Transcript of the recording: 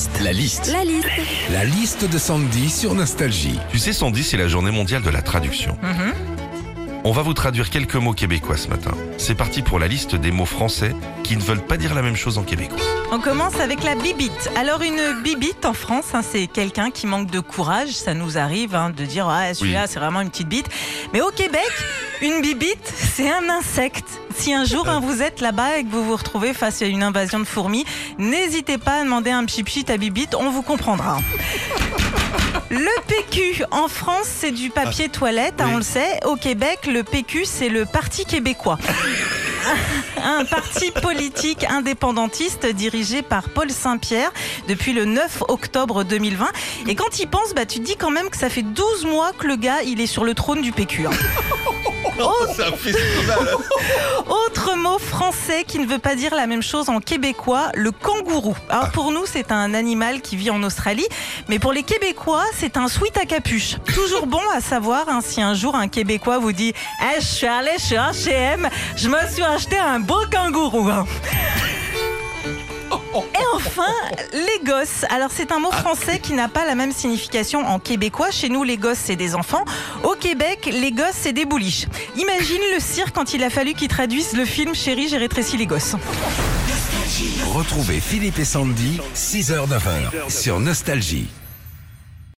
liste. La liste. La liste. La liste de Sandy sur Nostalgie. Tu sais, Sandy, c'est la journée mondiale de la traduction. Mhm. On va vous traduire quelques mots québécois ce matin. C'est parti pour la liste des mots français qui ne veulent pas dire la même chose en québécois. On commence avec la bibite. Alors une bibite en France, hein, c'est quelqu'un qui manque de courage. Ça nous arrive hein, de dire ah celui-là c'est vraiment une petite bite. Mais au Québec, une bibite c'est un insecte. Si un jour hein, vous êtes là-bas et que vous vous retrouvez face à une invasion de fourmis, n'hésitez pas à demander un pchit à bibite, on vous comprendra. Le PQ, en France, c'est du papier toilette, hein, on le sait. Au Québec, le PQ, c'est le Parti québécois. Un parti politique indépendantiste dirigé par Paul Saint-Pierre depuis le 9 octobre 2020. Et quand il pense, bah, tu te dis quand même que ça fait 12 mois que le gars, il est sur le trône du PQ. hein. Un festival Autre mot français qui ne veut pas dire la même chose en québécois, le kangourou. Alors pour nous, c'est un animal qui vit en Australie, mais pour les Québécois, c'est un sweat à capuche. Toujours bon à savoir hein, si un jour un Québécois vous dit Eh, Je suis allé chez H&M, je me suis acheté un beau kangourou. hein. Et enfin, les gosses. Alors c'est un mot français qui n'a pas la même signification en québécois. Chez nous, les gosses, c'est des enfants. Au Québec, les gosses, c'est des bouliches. Imagine le cirque quand il a fallu qu'ils traduisent le film Chérie, j'ai rétréci les gosses. Retrouvez Philippe et Sandy, 6h-9h sur Nostalgie.